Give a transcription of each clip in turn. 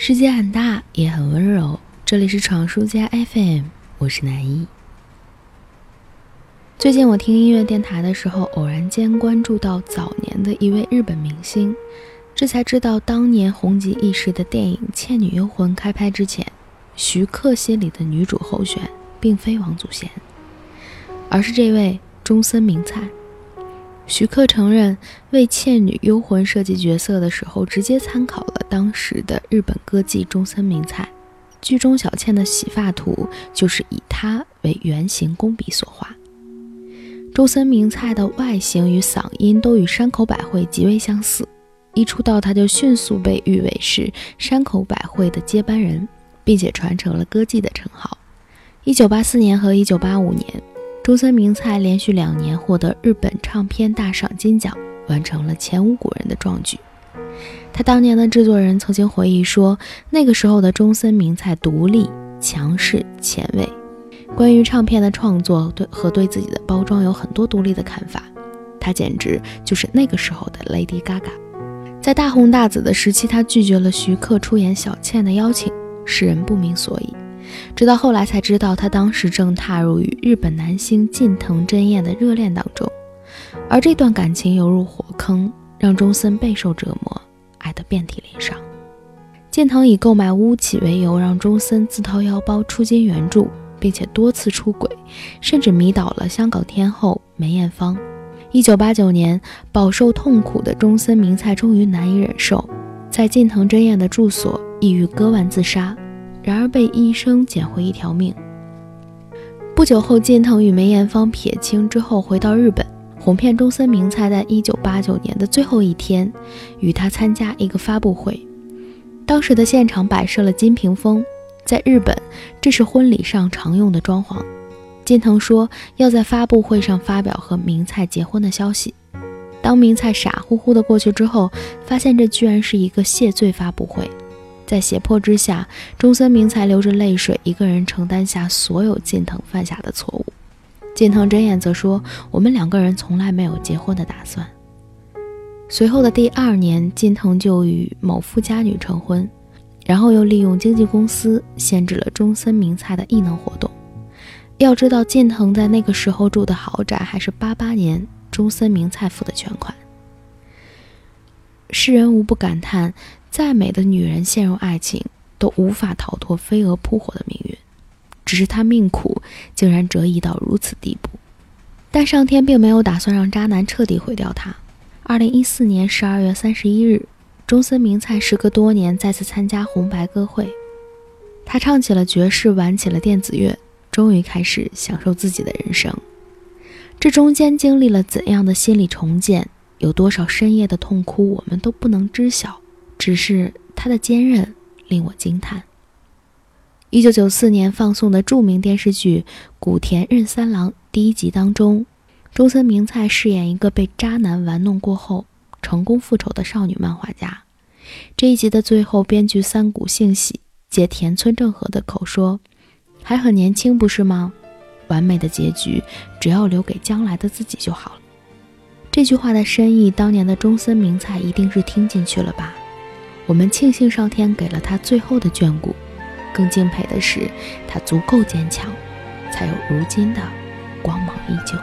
世界很大，也很温柔。这里是闯书家 FM，我是南一。最近我听音乐电台的时候，偶然间关注到早年的一位日本明星，这才知道当年红极一时的电影《倩女幽魂》开拍之前，徐克心里的女主候选并非王祖贤，而是这位中森明菜。徐克承认，为《倩女幽魂》设计角色的时候，直接参考了当时的日本歌妓中森明菜。剧中小倩的洗发图就是以她为原型工笔所画。中森明菜的外形与嗓音都与山口百惠极为相似，一出道他就迅速被誉为是山口百惠的接班人，并且传承了歌妓的称号。一九八四年和一九八五年。中森明菜连续两年获得日本唱片大赏金奖，完成了前无古人的壮举。他当年的制作人曾经回忆说，那个时候的中森明菜独立、强势、前卫。关于唱片的创作对和对自己的包装有很多独立的看法。他简直就是那个时候的 Lady Gaga。在大红大紫的时期，他拒绝了徐克出演小倩的邀请，世人不明所以。直到后来才知道，他当时正踏入与日本男星近藤真彦的热恋当中，而这段感情犹如火坑，让中森备受折磨，爱得遍体鳞伤。近藤以购买屋企为由，让中森自掏腰包出金援助，并且多次出轨，甚至迷倒了香港天后梅艳芳。一九八九年，饱受痛苦的中森明菜终于难以忍受，在近藤真彦的住所抑郁割腕自杀。然而被医生捡回一条命。不久后，近藤与梅艳芳撇清之后，回到日本，红遍中森明菜在一九八九年的最后一天，与他参加一个发布会。当时的现场摆设了金屏风，在日本，这是婚礼上常用的装潢。近藤说要在发布会上发表和明菜结婚的消息。当明菜傻乎乎的过去之后，发现这居然是一个谢罪发布会。在胁迫之下，中森明才流着泪水，一个人承担下所有近藤犯下的错误。近藤真彦则说：“我们两个人从来没有结婚的打算。”随后的第二年，近藤就与某富家女成婚，然后又利用经纪公司限制了中森明菜的艺能活动。要知道，近藤在那个时候住的豪宅还是八八年中森明菜付的全款。世人无不感叹。再美的女人陷入爱情，都无法逃脱飞蛾扑火的命运。只是她命苦，竟然折翼到如此地步。但上天并没有打算让渣男彻底毁掉她。二零一四年十二月三十一日，中森明菜时隔多年再次参加红白歌会，她唱起了爵士，玩起了电子乐，终于开始享受自己的人生。这中间经历了怎样的心理重建，有多少深夜的痛哭，我们都不能知晓。只是他的坚韧令我惊叹。一九九四年放送的著名电视剧《古田任三郎》第一集当中，中森明菜饰演一个被渣男玩弄过后成功复仇的少女漫画家。这一集的最后，编剧三谷幸喜借田村正和的口说：“还很年轻，不是吗？完美的结局只要留给将来的自己就好了。”这句话的深意，当年的中森明菜一定是听进去了吧。我们庆幸上天给了他最后的眷顾，更敬佩的是他足够坚强，才有如今的光芒依旧。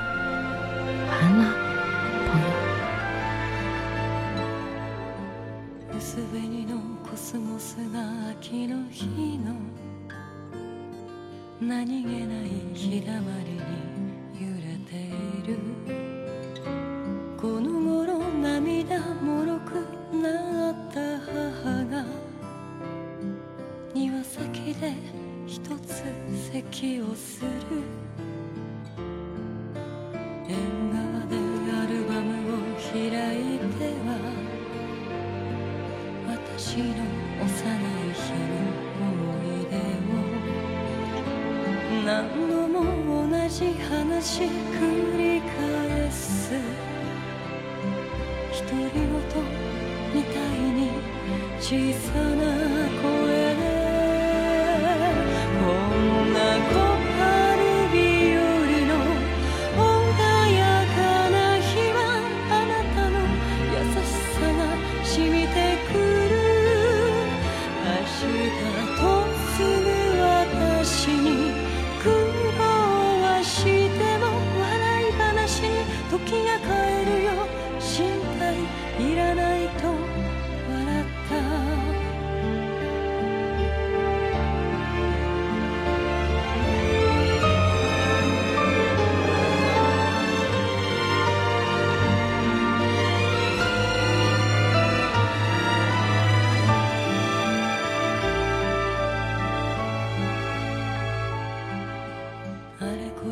し繰り返す。独り言みたいに小さな声で。こんなこと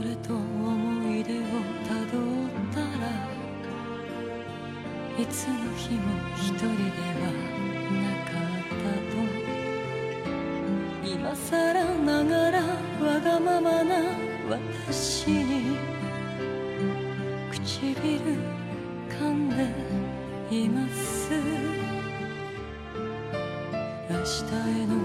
れと思い出をたどったらいつの日も一人ではなかったと。今さらながらわがままな私に。唇噛んでいます明日への